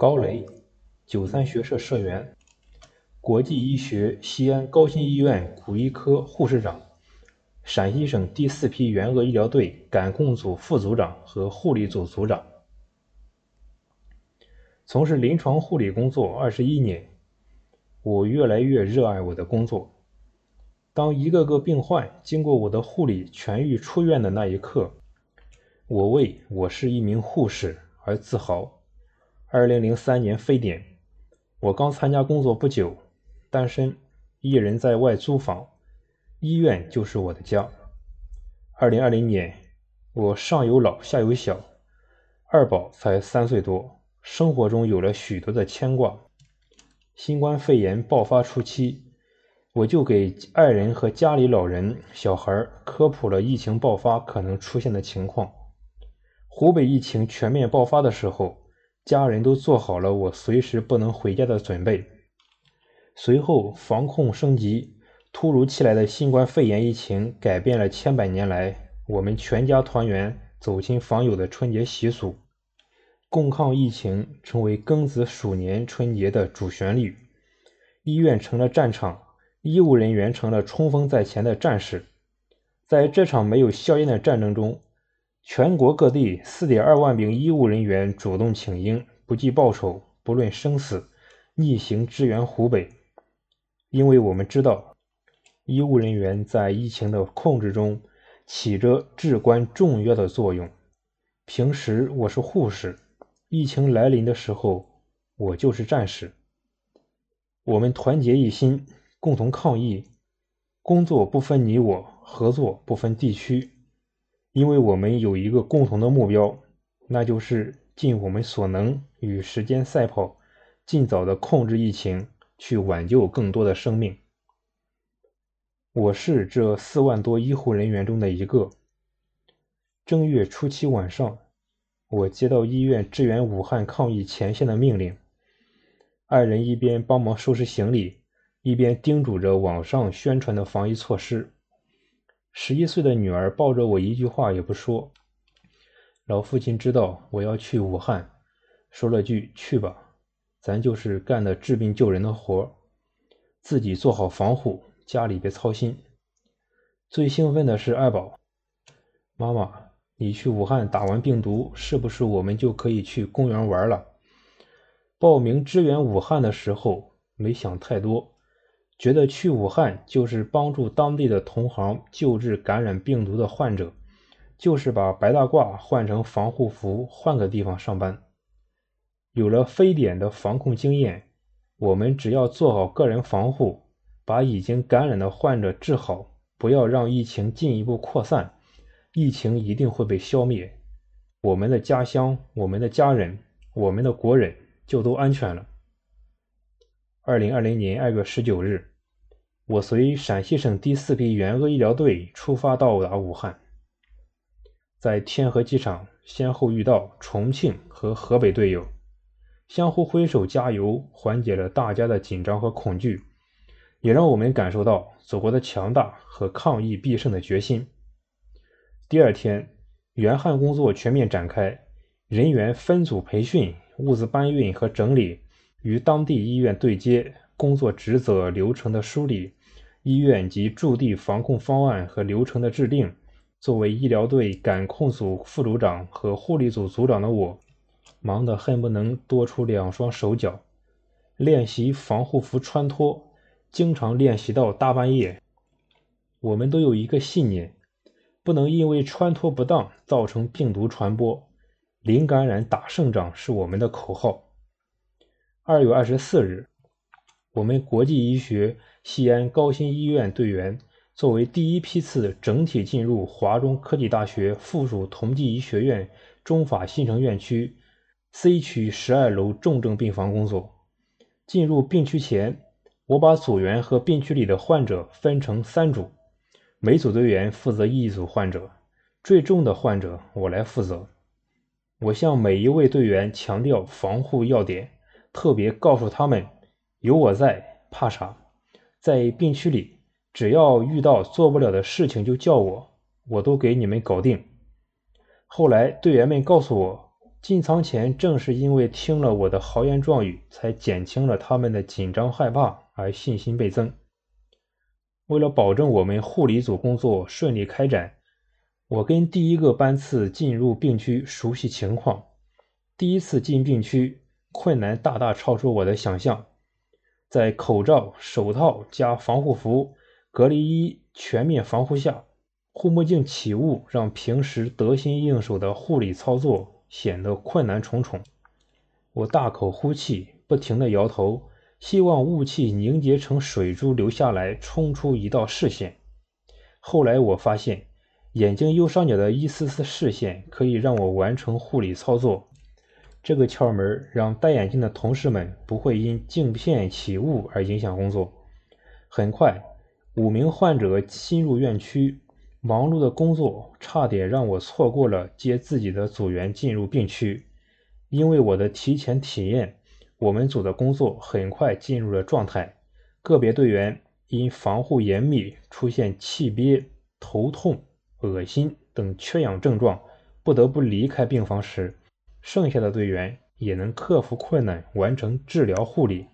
高雷，九三学社社员，国际医学西安高新医院骨医科护士长，陕西省第四批援鄂医疗队感控组副组长和护理组组长。从事临床护理工作二十一年，我越来越热爱我的工作。当一个个病患经过我的护理痊愈出院的那一刻，我为我是一名护士而自豪。二零零三年非典，我刚参加工作不久，单身，一人在外租房，医院就是我的家。二零二零年，我上有老下有小，二宝才三岁多，生活中有了许多的牵挂。新冠肺炎爆发初期。我就给爱人和家里老人、小孩科普了疫情爆发可能出现的情况。湖北疫情全面爆发的时候，家人都做好了我随时不能回家的准备。随后防控升级，突如其来的新冠肺炎疫情改变了千百年来我们全家团圆、走亲访友的春节习俗。共抗疫情成为庚子鼠年春节的主旋律，医院成了战场。医务人员成了冲锋在前的战士，在这场没有硝烟的战争中，全国各地4.2万名医务人员主动请缨，不计报酬，不论生死，逆行支援湖北。因为我们知道，医务人员在疫情的控制中起着至关重要的作用。平时我是护士，疫情来临的时候，我就是战士。我们团结一心。共同抗疫，工作不分你我，合作不分地区，因为我们有一个共同的目标，那就是尽我们所能与时间赛跑，尽早的控制疫情，去挽救更多的生命。我是这四万多医护人员中的一个。正月初七晚上，我接到医院支援武汉抗疫前线的命令，二人一边帮忙收拾行李。一边叮嘱着网上宣传的防疫措施，十一岁的女儿抱着我，一句话也不说。老父亲知道我要去武汉，说了句“去吧，咱就是干的治病救人的活，自己做好防护，家里别操心。”最兴奋的是二宝，妈妈，你去武汉打完病毒，是不是我们就可以去公园玩了？报名支援武汉的时候，没想太多。觉得去武汉就是帮助当地的同行救治感染病毒的患者，就是把白大褂换成防护服，换个地方上班。有了非典的防控经验，我们只要做好个人防护，把已经感染的患者治好，不要让疫情进一步扩散，疫情一定会被消灭，我们的家乡、我们的家人、我们的国人就都安全了。二零二零年二月十九日。我随陕西省第四批援鄂医疗队出发到达武汉，在天河机场先后遇到重庆和河北队友，相互挥手加油，缓解了大家的紧张和恐惧，也让我们感受到祖国的强大和抗疫必胜的决心。第二天，援汉工作全面展开，人员分组培训、物资搬运和整理，与当地医院对接，工作职责流程的梳理。医院及驻地防控方案和流程的制定，作为医疗队感控组副组长和护理组组长的我，忙得恨不能多出两双手脚。练习防护服穿脱，经常练习到大半夜。我们都有一个信念，不能因为穿脱不当造成病毒传播。零感染打胜仗是我们的口号。二月二十四日。我们国际医学西安高新医院队员作为第一批次整体进入华中科技大学附属同济医学院中法新城院区 C 区十二楼重症病房工作。进入病区前，我把组员和病区里的患者分成三组，每组队员负责一组患者，最重的患者我来负责。我向每一位队员强调防护要点，特别告诉他们。有我在，怕啥？在病区里，只要遇到做不了的事情就叫我，我都给你们搞定。后来队员们告诉我，进仓前正是因为听了我的豪言壮语，才减轻了他们的紧张害怕，而信心倍增。为了保证我们护理组工作顺利开展，我跟第一个班次进入病区熟悉情况。第一次进病区，困难大大超出我的想象。在口罩、手套加防护服、隔离衣全面防护下，护目镜起雾，让平时得心应手的护理操作显得困难重重。我大口呼气，不停地摇头，希望雾气凝结成水珠流下来，冲出一道视线。后来我发现，眼睛右上角的一丝丝视线可以让我完成护理操作。这个窍门让戴眼镜的同事们不会因镜片起雾而影响工作。很快，五名患者新入院区，忙碌的工作差点让我错过了接自己的组员进入病区。因为我的提前体验，我们组的工作很快进入了状态。个别队员因防护严密，出现气憋、头痛、恶心等缺氧症状，不得不离开病房时。剩下的队员也能克服困难，完成治疗护理。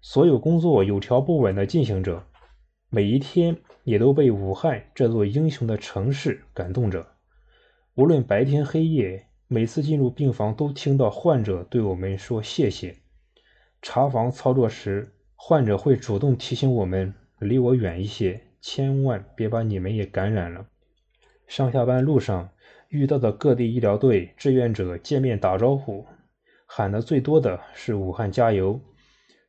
所有工作有条不紊地进行着，每一天也都被武汉这座英雄的城市感动着。无论白天黑夜，每次进入病房都听到患者对我们说谢谢。查房操作时，患者会主动提醒我们离我远一些，千万别把你们也感染了。上下班路上。遇到的各地医疗队志愿者见面打招呼，喊的最多的是“武汉加油”。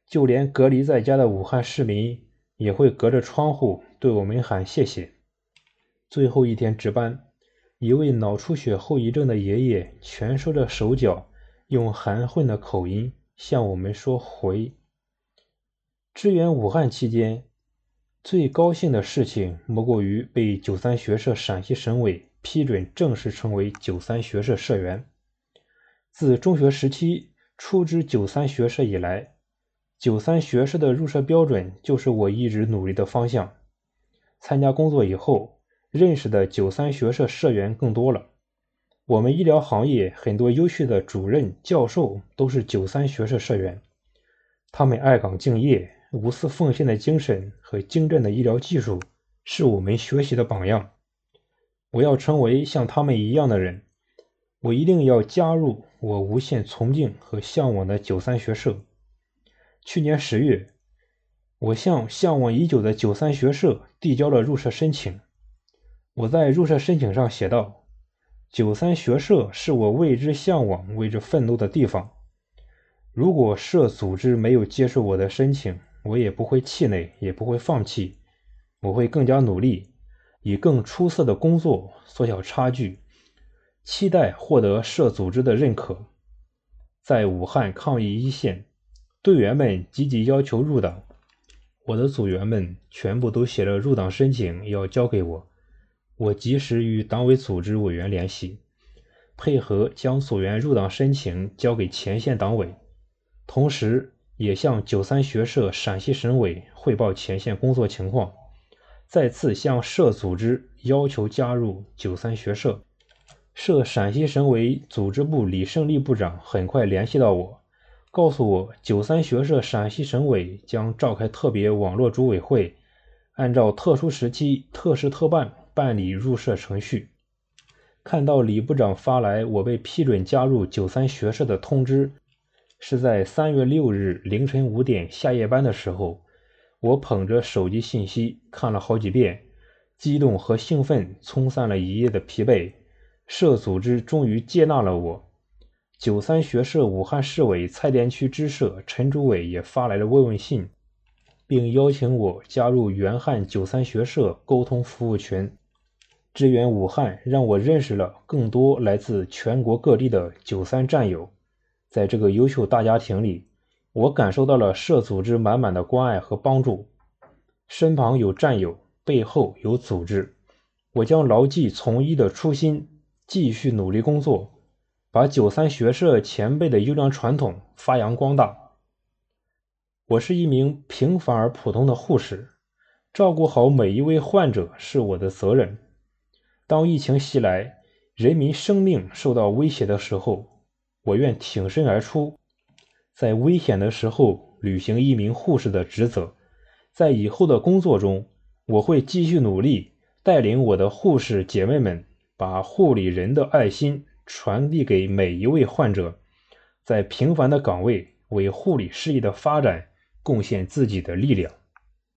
就连隔离在家的武汉市民也会隔着窗户对我们喊谢谢。最后一天值班，一位脑出血后遗症的爷爷蜷缩着手脚，用含混的口音向我们说“回”。支援武汉期间，最高兴的事情莫过于被九三学社陕西省委。批准正式成为九三学社社员。自中学时期出支九三学社以来，九三学社的入社标准就是我一直努力的方向。参加工作以后，认识的九三学社社员更多了。我们医疗行业很多优秀的主任、教授都是九三学社社员，他们爱岗敬业、无私奉献的精神和精湛的医疗技术，是我们学习的榜样。我要成为像他们一样的人，我一定要加入我无限崇敬和向往的九三学社。去年十月，我向向往已久的九三学社递交了入社申请。我在入社申请上写道：“九三学社是我为之向往、为之奋斗的地方。如果社组织没有接受我的申请，我也不会气馁，也不会放弃，我会更加努力。”以更出色的工作缩小差距，期待获得社组织的认可。在武汉抗疫一线，队员们积极要求入党，我的组员们全部都写了入党申请要交给我。我及时与党委组织委员联系，配合将组员入党申请交给前线党委，同时也向九三学社陕西省委汇报前线工作情况。再次向社组织要求加入九三学社，社陕西省委组织部李胜利部长很快联系到我，告诉我九三学社陕西省委将召开特别网络组委会，按照特殊时期特事特办办理入社程序。看到李部长发来我被批准加入九三学社的通知，是在三月六日凌晨五点下夜班的时候。我捧着手机信息看了好几遍，激动和兴奋冲散了一夜的疲惫。社组织终于接纳了我。九三学社武汉市委蔡甸区支社陈主委也发来了慰问信，并邀请我加入原汉九三学社沟通服务群，支援武汉，让我认识了更多来自全国各地的九三战友。在这个优秀大家庭里。我感受到了社组织满满的关爱和帮助，身旁有战友，背后有组织。我将牢记从医的初心，继续努力工作，把九三学社前辈的优良传统发扬光大。我是一名平凡而普通的护士，照顾好每一位患者是我的责任。当疫情袭来，人民生命受到威胁的时候，我愿挺身而出，在危险的时候履行一名护士的职责。在以后的工作中，我会继续努力，带领我的护士姐妹们，把护理人的爱心传递给每一位患者，在平凡的岗位为护理事业的发展贡献自己的力量。